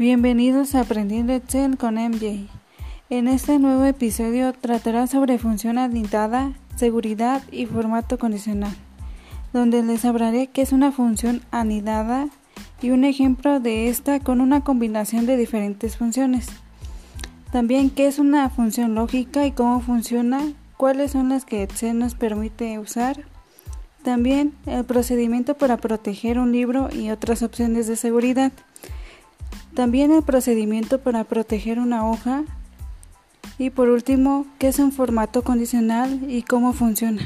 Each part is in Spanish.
Bienvenidos a Aprendiendo Excel con MJ. En este nuevo episodio tratará sobre función anidada, seguridad y formato condicional, donde les hablaré qué es una función anidada y un ejemplo de esta con una combinación de diferentes funciones. También qué es una función lógica y cómo funciona, cuáles son las que Excel nos permite usar. También el procedimiento para proteger un libro y otras opciones de seguridad. También el procedimiento para proteger una hoja. Y por último, qué es un formato condicional y cómo funciona.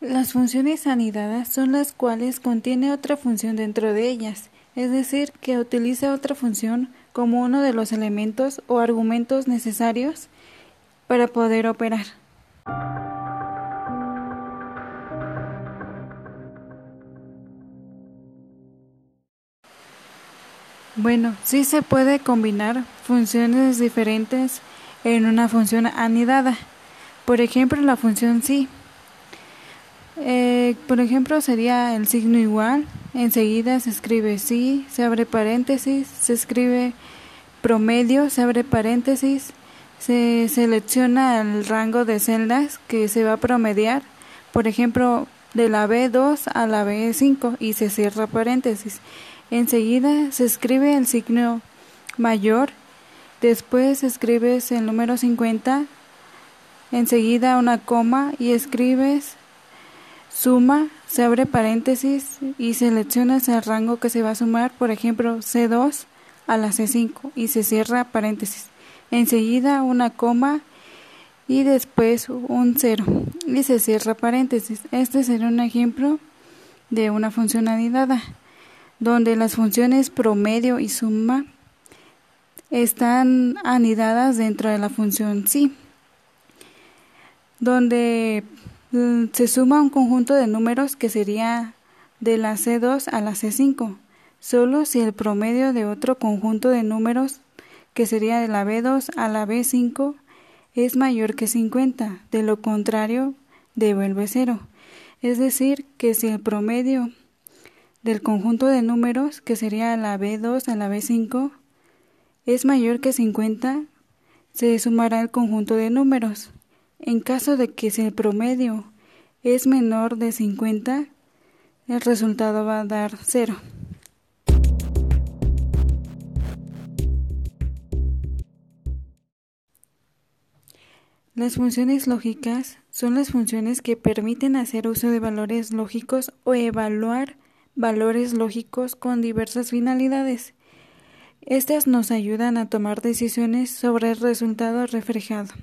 Las funciones anidadas son las cuales contiene otra función dentro de ellas, es decir, que utiliza otra función como uno de los elementos o argumentos necesarios para poder operar. Bueno, sí se puede combinar funciones diferentes en una función anidada. Por ejemplo, la función sí. Eh, por ejemplo, sería el signo igual. Enseguida se escribe sí, se abre paréntesis, se escribe promedio, se abre paréntesis, se selecciona el rango de celdas que se va a promediar. Por ejemplo, de la B2 a la B5 y se cierra paréntesis. Enseguida se escribe el signo mayor, después escribes el número 50, enseguida una coma y escribes suma, se abre paréntesis y seleccionas el rango que se va a sumar, por ejemplo C2 a la C5 y se cierra paréntesis. Enseguida una coma y después un cero y se cierra paréntesis. Este sería un ejemplo de una función anidada donde las funciones promedio y suma están anidadas dentro de la función sí, donde mm, se suma un conjunto de números que sería de la C2 a la C5, solo si el promedio de otro conjunto de números que sería de la B2 a la B5 es mayor que 50, de lo contrario devuelve cero. Es decir, que si el promedio del conjunto de números, que sería la B2 a la B5, es mayor que 50, se sumará el conjunto de números. En caso de que si el promedio es menor de 50, el resultado va a dar 0. Las funciones lógicas son las funciones que permiten hacer uso de valores lógicos o evaluar valores lógicos con diversas finalidades. Estas nos ayudan a tomar decisiones sobre el resultado reflejado.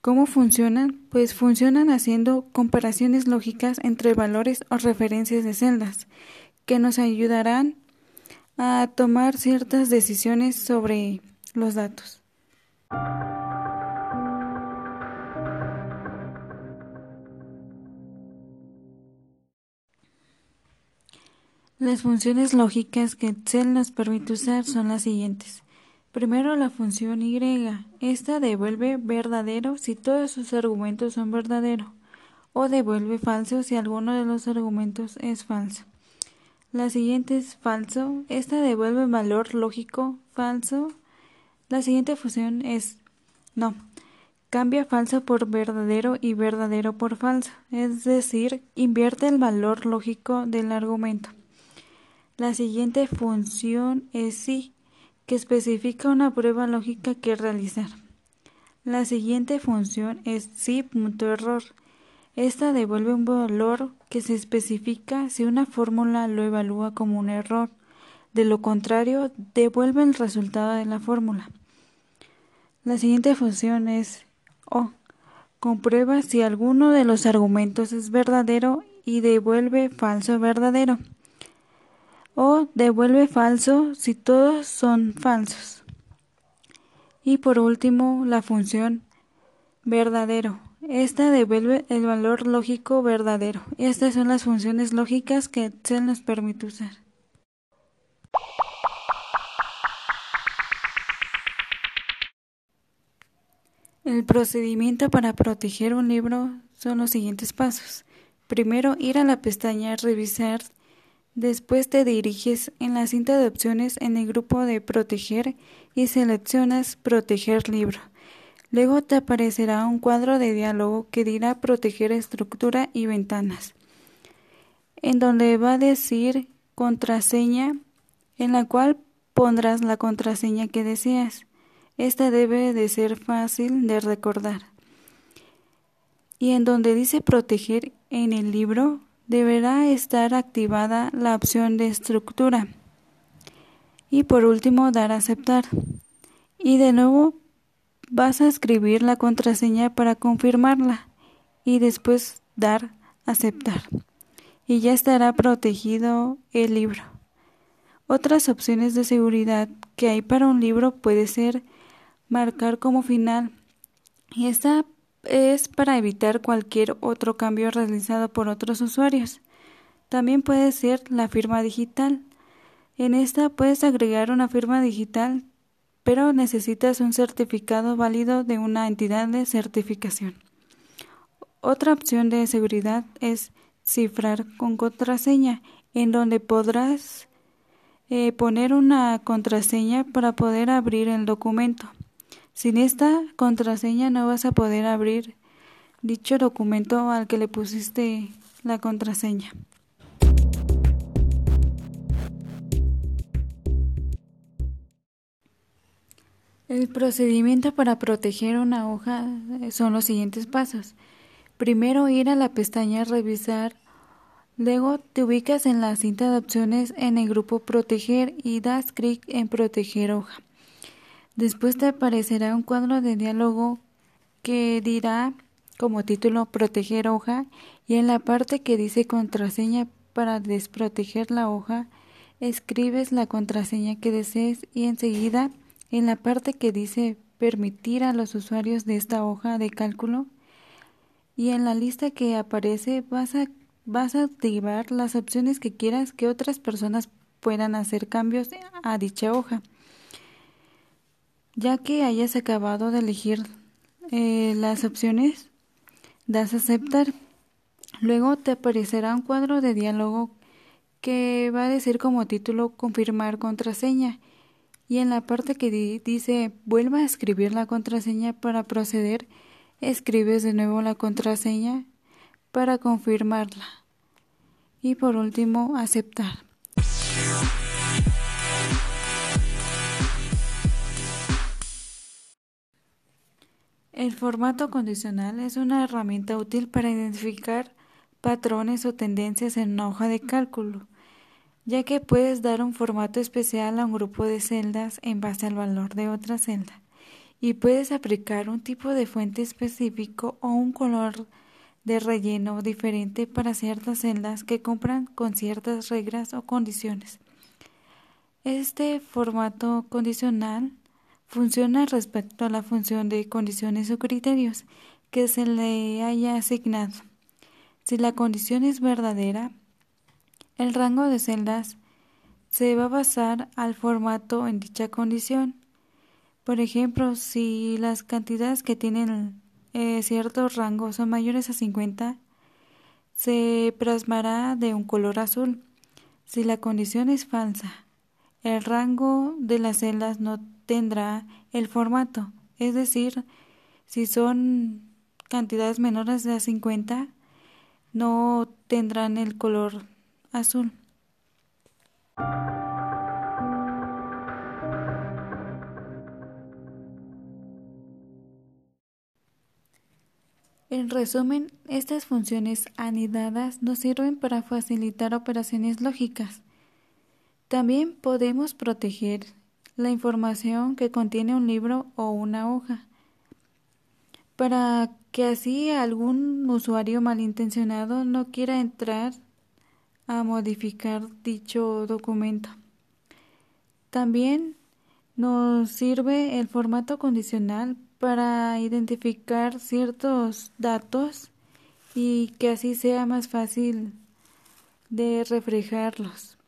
¿Cómo funcionan? Pues funcionan haciendo comparaciones lógicas entre valores o referencias de celdas, que nos ayudarán a tomar ciertas decisiones sobre los datos. Las funciones lógicas que Excel nos permite usar son las siguientes. Primero la función Y. Esta devuelve verdadero si todos sus argumentos son verdaderos o devuelve falso si alguno de los argumentos es falso. La siguiente es falso. Esta devuelve valor lógico falso. La siguiente función es no. Cambia falso por verdadero y verdadero por falso, es decir, invierte el valor lógico del argumento. La siguiente función es sí, que especifica una prueba lógica que realizar. La siguiente función es sí.error. Esta devuelve un valor que se especifica si una fórmula lo evalúa como un error. De lo contrario, devuelve el resultado de la fórmula. La siguiente función es o. Comprueba si alguno de los argumentos es verdadero y devuelve falso verdadero o devuelve falso si todos son falsos. Y por último, la función verdadero. Esta devuelve el valor lógico verdadero. Estas son las funciones lógicas que Excel nos permite usar. El procedimiento para proteger un libro son los siguientes pasos. primero ir a la pestaña Revisar, después te diriges en la cinta de opciones en el grupo de Proteger y seleccionas Proteger libro. Luego te aparecerá un cuadro de diálogo que dirá Proteger estructura y ventanas, en donde va a decir contraseña, en la cual pondrás la contraseña que deseas. Esta debe de ser fácil de recordar. Y en donde dice proteger en el libro, deberá estar activada la opción de estructura. Y por último, dar a aceptar. Y de nuevo vas a escribir la contraseña para confirmarla y después dar aceptar. Y ya estará protegido el libro. Otras opciones de seguridad que hay para un libro puede ser marcar como final. Y esta es para evitar cualquier otro cambio realizado por otros usuarios. También puede ser la firma digital. En esta puedes agregar una firma digital, pero necesitas un certificado válido de una entidad de certificación. Otra opción de seguridad es cifrar con contraseña, en donde podrás eh, poner una contraseña para poder abrir el documento. Sin esta contraseña no vas a poder abrir dicho documento al que le pusiste la contraseña. El procedimiento para proteger una hoja son los siguientes pasos. Primero ir a la pestaña Revisar, luego te ubicas en la cinta de opciones en el grupo Proteger y das clic en Proteger hoja. Después te aparecerá un cuadro de diálogo que dirá como título Proteger hoja y en la parte que dice contraseña para desproteger la hoja escribes la contraseña que desees y enseguida en la parte que dice permitir a los usuarios de esta hoja de cálculo y en la lista que aparece vas a, vas a activar las opciones que quieras que otras personas puedan hacer cambios a dicha hoja. Ya que hayas acabado de elegir eh, las opciones, das aceptar. Luego te aparecerá un cuadro de diálogo que va a decir como título confirmar contraseña y en la parte que dice vuelva a escribir la contraseña para proceder, escribes de nuevo la contraseña para confirmarla y por último aceptar. El formato condicional es una herramienta útil para identificar patrones o tendencias en una hoja de cálculo, ya que puedes dar un formato especial a un grupo de celdas en base al valor de otra celda, y puedes aplicar un tipo de fuente específico o un color de relleno diferente para ciertas celdas que compran con ciertas reglas o condiciones. Este formato condicional funciona respecto a la función de condiciones o criterios que se le haya asignado. Si la condición es verdadera, el rango de celdas se va a basar al formato en dicha condición. Por ejemplo, si las cantidades que tienen eh, ciertos rangos son mayores a 50, se plasmará de un color azul. Si la condición es falsa, el rango de las celdas no tendrá el formato, es decir, si son cantidades menores de 50, no tendrán el color azul. En resumen, estas funciones anidadas nos sirven para facilitar operaciones lógicas. También podemos proteger la información que contiene un libro o una hoja, para que así algún usuario malintencionado no quiera entrar a modificar dicho documento. También nos sirve el formato condicional para identificar ciertos datos y que así sea más fácil de reflejarlos.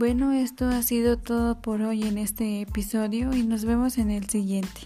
Bueno, esto ha sido todo por hoy en este episodio y nos vemos en el siguiente.